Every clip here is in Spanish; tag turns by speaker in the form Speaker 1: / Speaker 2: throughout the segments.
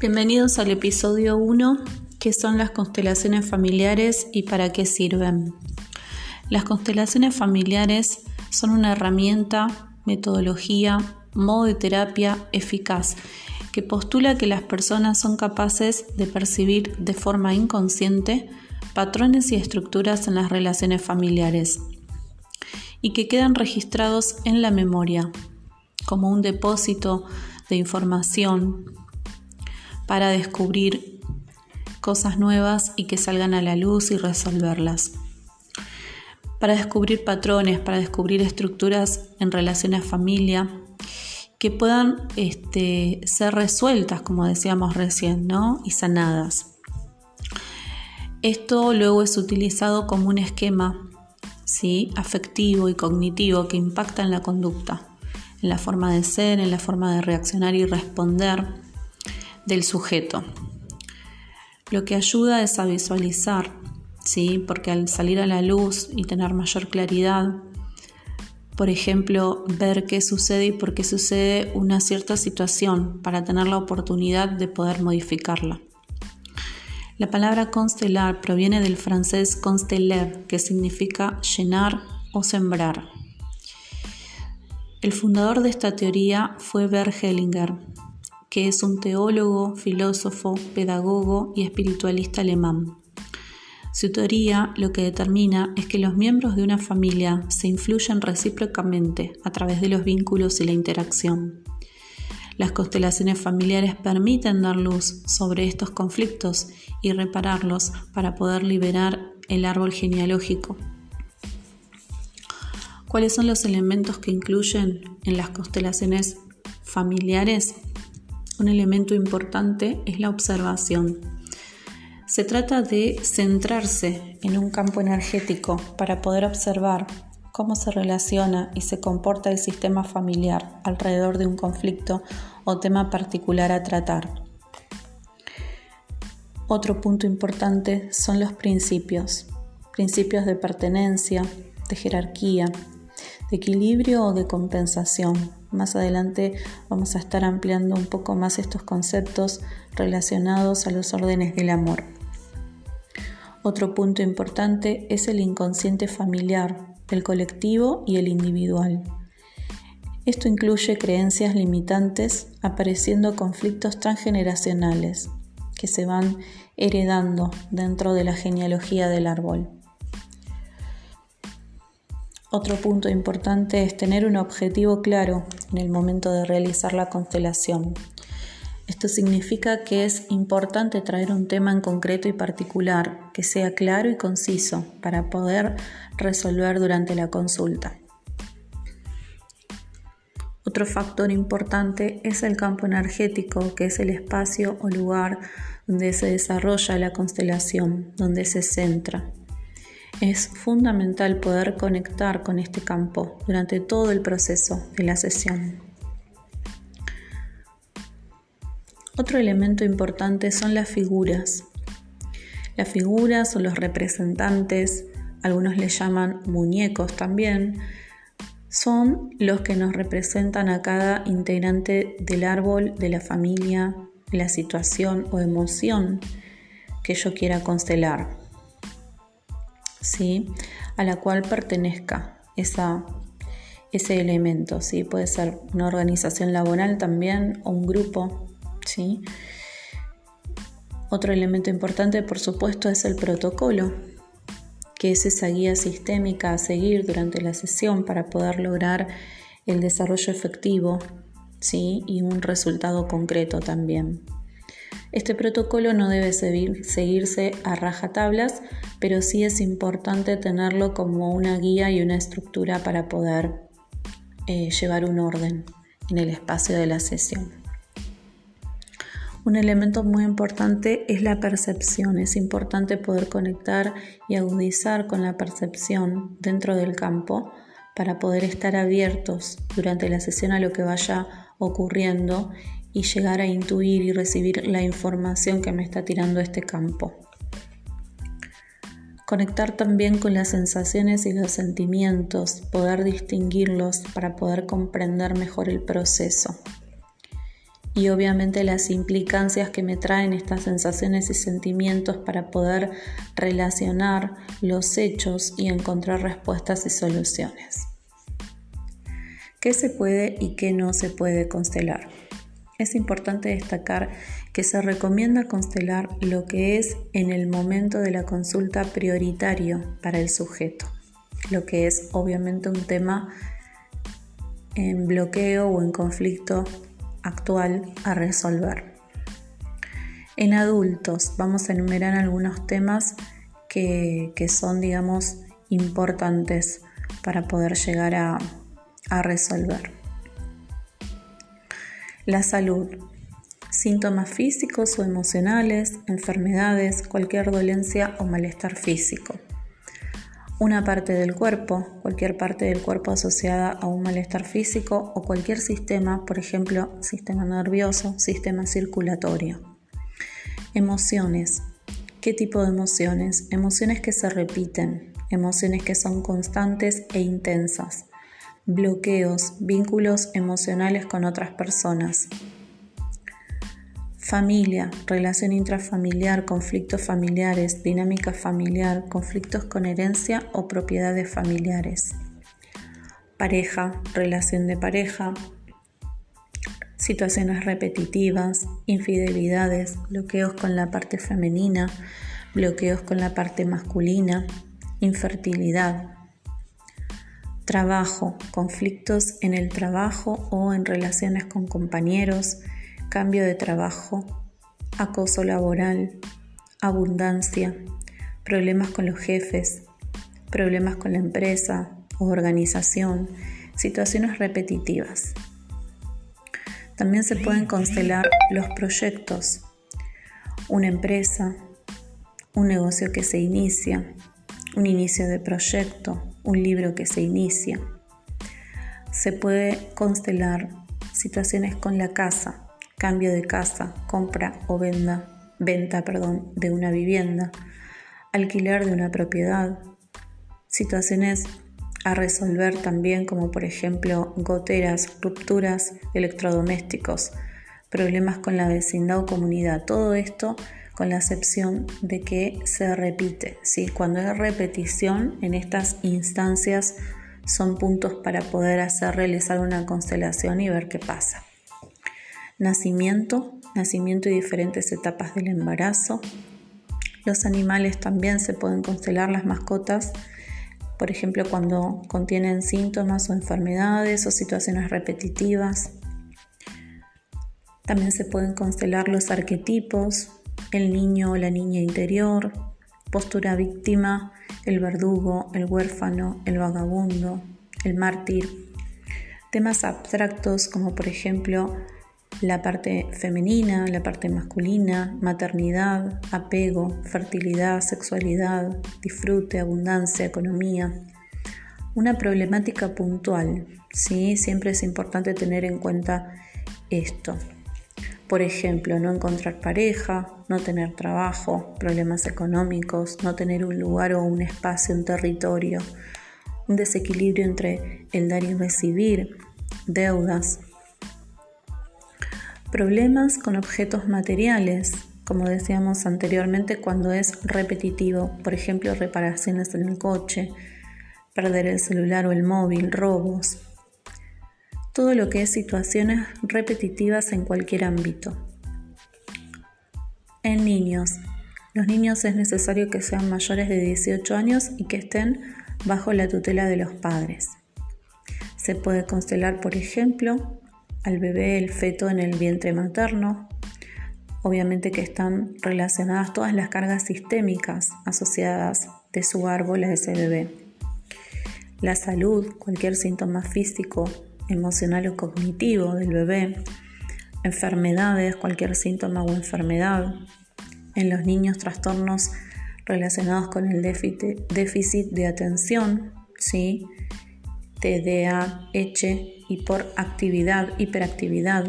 Speaker 1: Bienvenidos al episodio 1, que son las constelaciones familiares y para qué sirven. Las constelaciones familiares son una herramienta, metodología, modo de terapia eficaz que postula que las personas son capaces de percibir de forma inconsciente patrones y estructuras en las relaciones familiares y que quedan registrados en la memoria como un depósito de información para descubrir cosas nuevas y que salgan a la luz y resolverlas. Para descubrir patrones, para descubrir estructuras en relación a familia que puedan este, ser resueltas, como decíamos recién, ¿no? y sanadas. Esto luego es utilizado como un esquema ¿sí? afectivo y cognitivo que impacta en la conducta, en la forma de ser, en la forma de reaccionar y responder del sujeto. Lo que ayuda es a visualizar, ¿sí? porque al salir a la luz y tener mayor claridad, por ejemplo, ver qué sucede y por qué sucede una cierta situación para tener la oportunidad de poder modificarla. La palabra constelar proviene del francés consteller, que significa llenar o sembrar. El fundador de esta teoría fue Bert Hellinger, que es un teólogo, filósofo, pedagogo y espiritualista alemán. Su teoría lo que determina es que los miembros de una familia se influyen recíprocamente a través de los vínculos y la interacción. Las constelaciones familiares permiten dar luz sobre estos conflictos y repararlos para poder liberar el árbol genealógico. ¿Cuáles son los elementos que incluyen en las constelaciones familiares? Un elemento importante es la observación. Se trata de centrarse en un campo energético para poder observar cómo se relaciona y se comporta el sistema familiar alrededor de un conflicto o tema particular a tratar. Otro punto importante son los principios, principios de pertenencia, de jerarquía, de equilibrio o de compensación. Más adelante vamos a estar ampliando un poco más estos conceptos relacionados a los órdenes del amor. Otro punto importante es el inconsciente familiar, el colectivo y el individual. Esto incluye creencias limitantes, apareciendo conflictos transgeneracionales que se van heredando dentro de la genealogía del árbol. Otro punto importante es tener un objetivo claro en el momento de realizar la constelación. Esto significa que es importante traer un tema en concreto y particular que sea claro y conciso para poder resolver durante la consulta. Otro factor importante es el campo energético, que es el espacio o lugar donde se desarrolla la constelación, donde se centra. Es fundamental poder conectar con este campo durante todo el proceso de la sesión. Otro elemento importante son las figuras. Las figuras o los representantes, algunos le llaman muñecos también, son los que nos representan a cada integrante del árbol, de la familia, la situación o emoción que yo quiera constelar. ¿Sí? a la cual pertenezca ese elemento. ¿sí? Puede ser una organización laboral también o un grupo. ¿sí? Otro elemento importante, por supuesto, es el protocolo, que es esa guía sistémica a seguir durante la sesión para poder lograr el desarrollo efectivo ¿sí? y un resultado concreto también. Este protocolo no debe seguirse a rajatablas, pero sí es importante tenerlo como una guía y una estructura para poder eh, llevar un orden en el espacio de la sesión. Un elemento muy importante es la percepción. Es importante poder conectar y agudizar con la percepción dentro del campo para poder estar abiertos durante la sesión a lo que vaya ocurriendo y llegar a intuir y recibir la información que me está tirando este campo. Conectar también con las sensaciones y los sentimientos, poder distinguirlos para poder comprender mejor el proceso. y obviamente las implicancias que me traen estas sensaciones y sentimientos para poder relacionar los hechos y encontrar respuestas y soluciones. ¿Qué se puede y qué no se puede constelar? Es importante destacar que se recomienda constelar lo que es en el momento de la consulta prioritario para el sujeto, lo que es obviamente un tema en bloqueo o en conflicto actual a resolver. En adultos vamos a enumerar algunos temas que, son, digamos, importantes para poder llegar a, a resolver. La salud. Síntomas físicos o emocionales, enfermedades, cualquier dolencia o malestar físico. Una parte del cuerpo, cualquier parte del cuerpo asociada a un malestar físico o cualquier sistema, por ejemplo, sistema nervioso, sistema circulatorio. Emociones. ¿Qué tipo de emociones? Emociones que se repiten, emociones que son constantes e intensas bloqueos, vínculos emocionales con otras personas. Familia, relación intrafamiliar, conflictos familiares, dinámica familiar, conflictos con herencia o propiedades familiares. Pareja, relación de pareja, situaciones repetitivas, infidelidades, bloqueos con la parte femenina, bloqueos con la parte masculina, infertilidad, trabajo, conflictos en el trabajo o en relaciones con compañeros, cambio de trabajo, acoso laboral, abundancia, problemas con los jefes, problemas con la empresa o organización, situaciones repetitivas. También se pueden constelar los proyectos, una empresa, un negocio que se inicia, un inicio de proyecto, un libro que se inicia. Se puede constelar situaciones con la casa, cambio de casa, compra o venda, venta perdón, de una vivienda, alquiler de una propiedad, situaciones a resolver también como por ejemplo goteras, rupturas, electrodomésticos, problemas con la vecindad o comunidad. Todo esto con la excepción de que se repite. ¿sí? Cuando hay repetición en estas instancias son puntos para poder hacer realizar una constelación y ver qué pasa. Nacimiento, nacimiento y diferentes etapas del embarazo. Los animales también se pueden constelar, las mascotas, por ejemplo, cuando contienen síntomas o enfermedades o situaciones repetitivas. También se pueden constelar los arquetipos, el niño o la niña interior, postura víctima, el verdugo, el huérfano, el vagabundo, el mártir. Temas abstractos como por ejemplo la parte femenina, la parte masculina, maternidad, apego, fertilidad, sexualidad, disfrute, abundancia, economía. Una problemática puntual, ¿sí? Siempre es importante tener en cuenta esto. Por ejemplo, no encontrar pareja, no tener trabajo, problemas económicos, no tener un lugar o un espacio, un territorio, un desequilibrio entre el dar y recibir, deudas, problemas con objetos materiales, como decíamos anteriormente, cuando es repetitivo, por ejemplo, reparaciones en el coche, perder el celular o el móvil, robos, todo lo que es situaciones repetitivas en cualquier ámbito. En niños. Los niños es necesario que sean mayores de 18 años y que estén bajo la tutela de los padres. Se puede constelar, por ejemplo, al bebé, el feto en el vientre materno. Obviamente que están relacionadas todas las cargas sistémicas asociadas de su árbol a ese bebé. La salud, cualquier síntoma físico emocional o cognitivo del bebé, enfermedades, cualquier síntoma o enfermedad, en los niños trastornos relacionados con el déficit de atención, ¿sí? TDAH y por actividad, hiperactividad,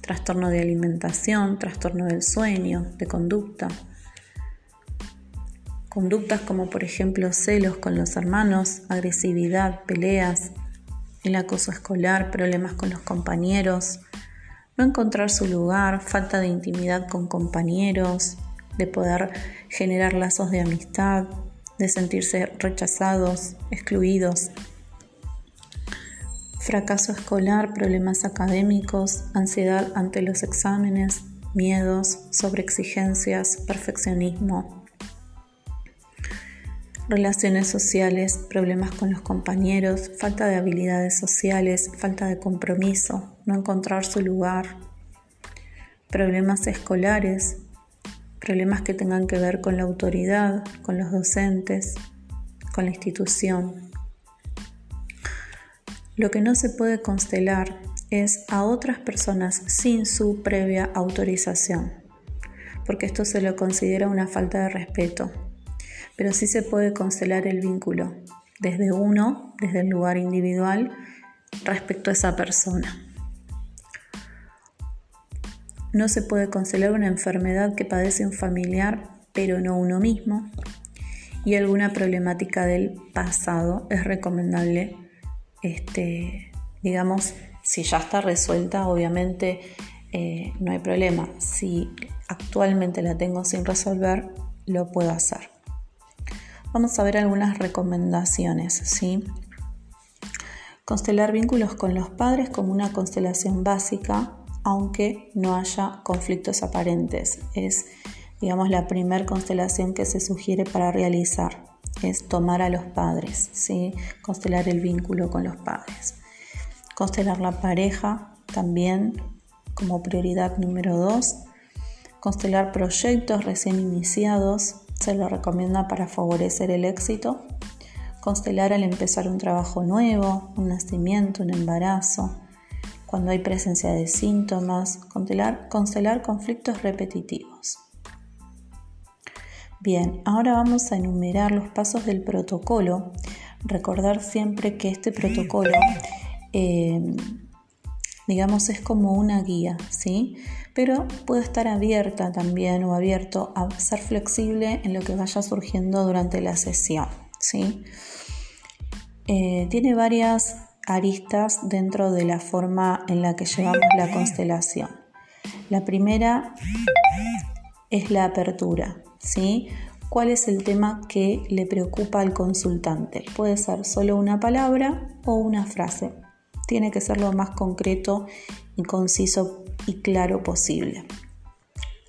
Speaker 1: trastorno de alimentación, trastorno del sueño, de conducta. Conductas como por ejemplo celos con los hermanos, agresividad, peleas, el acoso escolar, problemas con los compañeros, no encontrar su lugar, falta de intimidad con compañeros, de poder generar lazos de amistad, de sentirse rechazados, excluidos. Fracaso escolar, problemas académicos, ansiedad ante los exámenes, miedos, sobreexigencias, perfeccionismo. Relaciones sociales, problemas con los compañeros, falta de habilidades sociales, falta de compromiso, no encontrar su lugar. Problemas escolares, problemas que tengan que ver con la autoridad, con los docentes, con la institución. Lo que no se puede constelar es a otras personas sin su previa autorización, porque esto se lo considera una falta de respeto, pero sí se puede constelar el vínculo desde uno, desde el lugar individual, respecto a esa persona. No se puede constelar una enfermedad que padece un familiar, pero no uno mismo. Y alguna problemática del pasado es recomendable, este, digamos, si ya está resuelta, obviamente eh, no hay problema. Si actualmente la tengo sin resolver, lo puedo hacer. Vamos a ver algunas recomendaciones, ¿sí? Constelar vínculos con los padres como una constelación básica aunque no haya conflictos aparentes. Es, digamos, la primera constelación que se sugiere para realizar. Es tomar a los padres, ¿sí? constelar el vínculo con los padres. Constelar la pareja también como prioridad número dos. Constelar proyectos recién iniciados se lo recomienda para favorecer el éxito. Constelar al empezar un trabajo nuevo, un nacimiento, un embarazo, cuando hay presencia de síntomas, constelar, conflictos repetitivos. Bien, ahora vamos a enumerar los pasos del protocolo. Recordar siempre que este protocolo, eh, digamos, es como una guía, ¿sí? Pero puede estar abierta también o abierto a ser flexible en lo que vaya surgiendo durante la sesión, ¿sí? Eh, tiene varias aristas dentro de la forma en la que llevamos la constelación. La primera es la apertura, ¿sí? ¿Cuál es el tema que le preocupa al consultante? Puede ser solo una palabra o una frase. Tiene que ser lo más concreto y conciso y claro posible.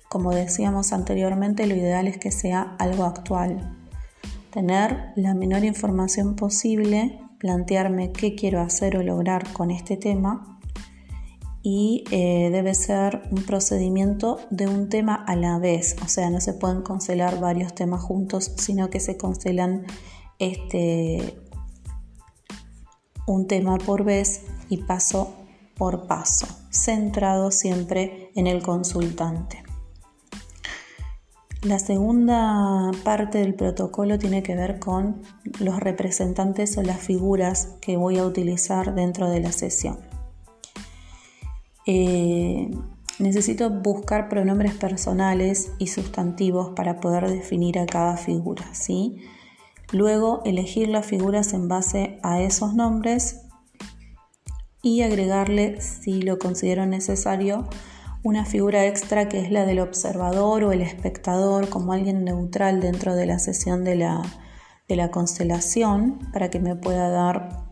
Speaker 1: Como decíamos anteriormente, lo ideal es que sea algo actual. Tener la menor información posible plantearme qué quiero hacer o lograr con este tema y eh, debe ser un procedimiento de un tema a la vez, o sea, no se pueden constelar varios temas juntos, sino que se constelan este, un tema por vez y paso por paso, centrado siempre en el consultante. La segunda parte del protocolo tiene que ver con los representantes o las figuras que voy a utilizar dentro de la sesión. Eh, necesito buscar pronombres personales y sustantivos para poder definir a cada figura. ¿sí? Luego elegir las figuras en base a esos nombres y agregarle, si lo considero necesario, una figura extra que es la del observador o el espectador como alguien neutral dentro de la sesión de la, de la constelación para que me pueda dar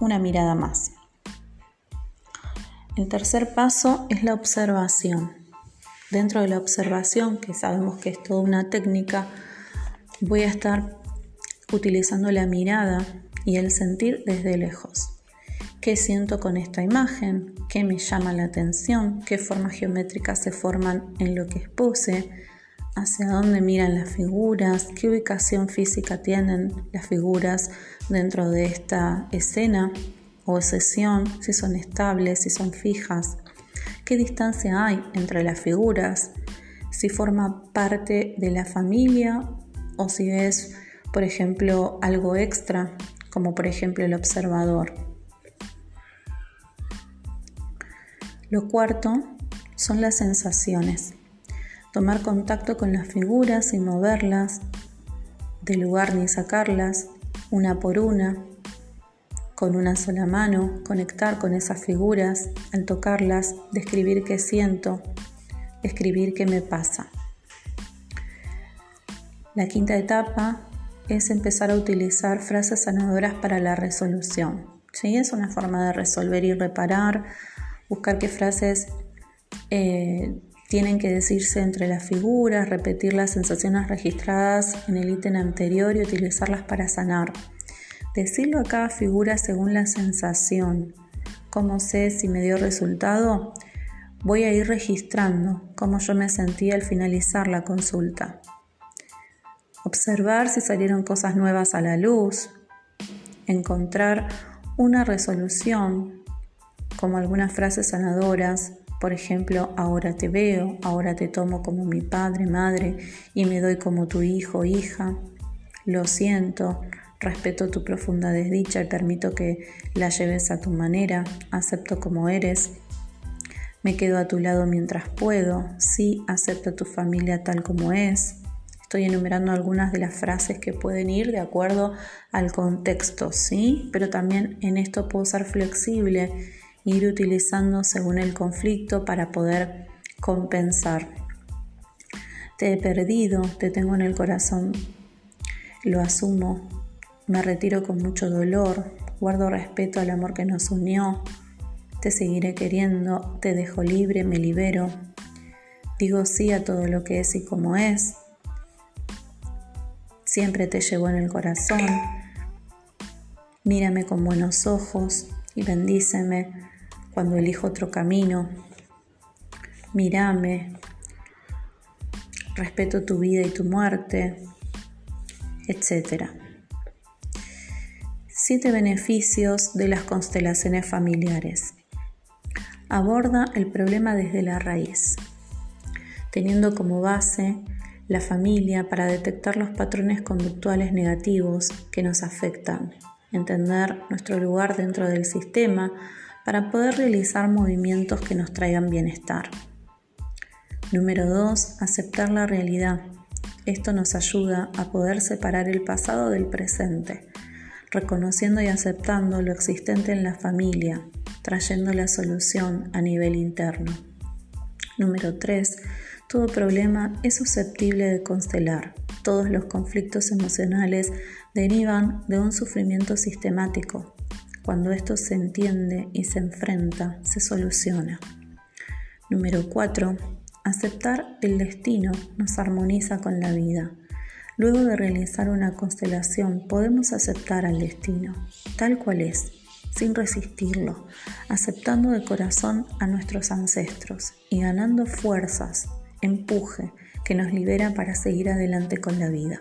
Speaker 1: una mirada más. El tercer paso es la observación. Dentro de la observación, que sabemos que es toda una técnica, voy a estar utilizando la mirada y el sentir desde lejos. Qué siento con esta imagen, qué me llama la atención, qué formas geométricas se forman en lo que expuse, hacia dónde miran las figuras, qué ubicación física tienen las figuras dentro de esta escena o sesión, si son estables, si son fijas, qué distancia hay entre las figuras, si forma parte de la familia o si es, por ejemplo, algo extra, como por ejemplo el observador. Lo cuarto son las sensaciones. Tomar contacto con las figuras y moverlas, de lugar ni sacarlas, una por una. con una sola mano, conectar con esas figuras, al tocarlas, describir qué siento, escribir qué me pasa. La quinta etapa es empezar a utilizar frases sanadoras para la resolución. ¿sí? Es una forma de resolver y reparar, buscar qué frases eh, tienen que decirse entre las figuras, repetir las sensaciones registradas en el ítem anterior y utilizarlas para sanar. Decirlo a cada figura según la sensación. ¿Cómo sé si me dio resultado? Voy a ir registrando cómo yo me sentí al finalizar la consulta. Observar si salieron cosas nuevas a la luz. Encontrar una resolución, como algunas frases sanadoras, por ejemplo, ahora te veo, ahora te tomo como mi padre, madre y me doy como tu hijo, hija. Lo siento, Respeto tu profunda desdicha y permito que la lleves a tu manera. Acepto como eres. Me quedo a tu lado mientras puedo. Sí, acepto tu familia tal como es. Estoy enumerando algunas de las frases que pueden ir de acuerdo al contexto, ¿sí? Pero también en esto puedo ser flexible, ir utilizando según el conflicto para poder compensar. Te he perdido, te tengo en el corazón, lo asumo, me retiro con mucho dolor, guardo respeto al amor que nos unió, te seguiré queriendo, te dejo libre, me libero, digo sí a todo lo que es y como es, siempre te llevo en el corazón, mírame con buenos ojos y bendíceme cuando elijo otro camino, mírame, respeto tu vida y tu muerte, etcétera. Siete beneficios de las constelaciones familiares. Aborda el problema desde la raíz, teniendo como base la familia para detectar los patrones conductuales negativos que nos afectan, entender nuestro lugar dentro del sistema para poder realizar movimientos que nos traigan bienestar. Número 2. Aceptar la realidad. Esto nos ayuda a poder separar el pasado del presente reconociendo y aceptando lo existente en la familia, trayendo la solución a nivel interno. Número 3. Todo problema es susceptible de constelar. Todos los conflictos emocionales derivan de un sufrimiento sistemático. Cuando esto se entiende y se enfrenta, se soluciona. Número 4. Aceptar el destino nos armoniza con la vida. Luego de realizar una constelación podemos aceptar al destino, tal cual es, sin resistirlo, aceptando de corazón a nuestros ancestros y ganando fuerzas, empuje, que nos libera para seguir adelante con la vida.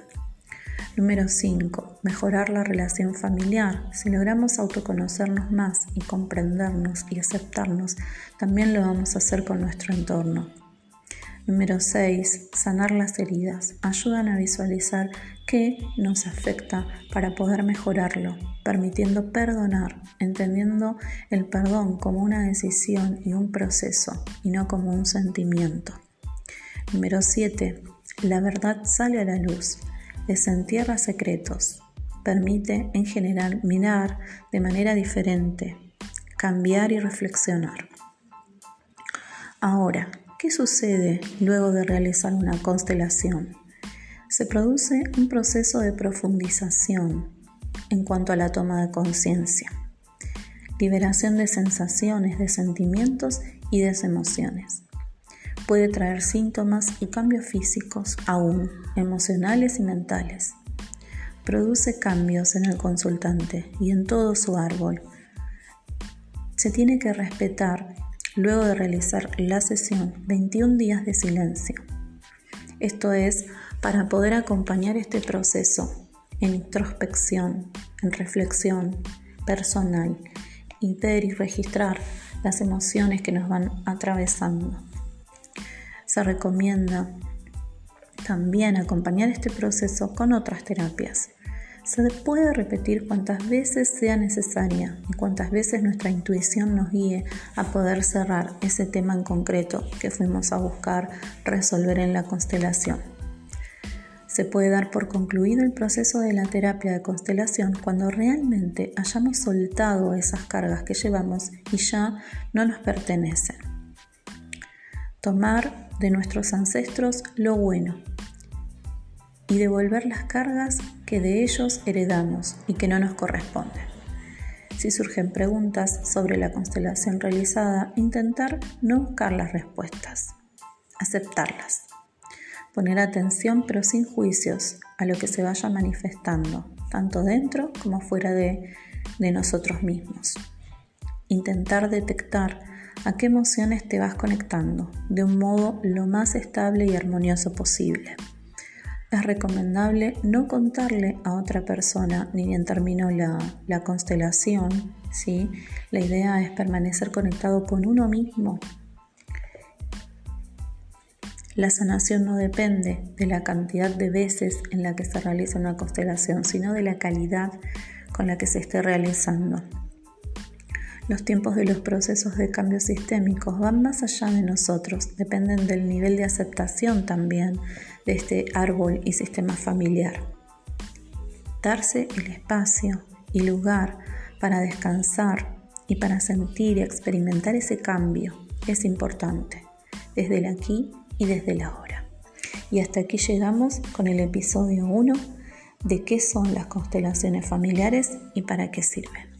Speaker 1: Número 5. Mejorar la relación familiar. Si logramos autoconocernos más y comprendernos y aceptarnos, también lo vamos a hacer con nuestro entorno. Número 6. Sanar las heridas. Ayudan a visualizar qué nos afecta para poder mejorarlo, permitiendo perdonar, entendiendo el perdón como una decisión y un proceso y no como un sentimiento. Número 7. La verdad sale a la luz, desentierra secretos, permite en general mirar de manera diferente, cambiar y reflexionar. Ahora, ¿Qué sucede luego de realizar una constelación? Se produce un proceso de profundización en cuanto a la toma de conciencia, liberación de sensaciones, de sentimientos y de emociones. Puede traer síntomas y cambios físicos, aún emocionales y mentales. Produce cambios en el consultante y en todo su árbol. Se tiene que respetar luego de realizar la sesión 21 días de silencio. Esto es para poder acompañar este proceso en introspección, en reflexión personal y ver y registrar las emociones que nos van atravesando. Se recomienda también acompañar este proceso con otras terapias se puede repetir cuantas veces sea necesaria y cuantas veces nuestra intuición nos guíe a poder cerrar ese tema en concreto que fuimos a buscar resolver en la constelación. Se puede dar por concluido el proceso de la terapia de constelación cuando realmente hayamos soltado esas cargas que llevamos y ya no nos pertenecen. Tomar de nuestros ancestros lo bueno y devolver las cargas que de ellos heredamos y que no nos corresponden. Si surgen preguntas sobre la constelación realizada, intentar no buscar las respuestas, aceptarlas, poner atención pero sin juicios a lo que se vaya manifestando, tanto dentro como fuera de, de nosotros mismos. Intentar detectar a qué emociones te vas conectando de un modo lo más estable y armonioso posible es recomendable no contarle a otra persona ni bien terminó la, la constelación. ¿sí? La idea es permanecer conectado con uno mismo. La sanación no depende de la cantidad de veces en la que se realiza una constelación, sino de la calidad con la que se esté realizando. Los tiempos de los procesos de cambio sistémicos van más allá de nosotros, dependen del nivel de aceptación también de este árbol y sistema familiar. Darse el espacio y lugar para descansar y para sentir y experimentar ese cambio es importante, desde el aquí y desde el ahora. Y hasta aquí llegamos con el episodio 1 de qué son las constelaciones familiares y para qué sirven.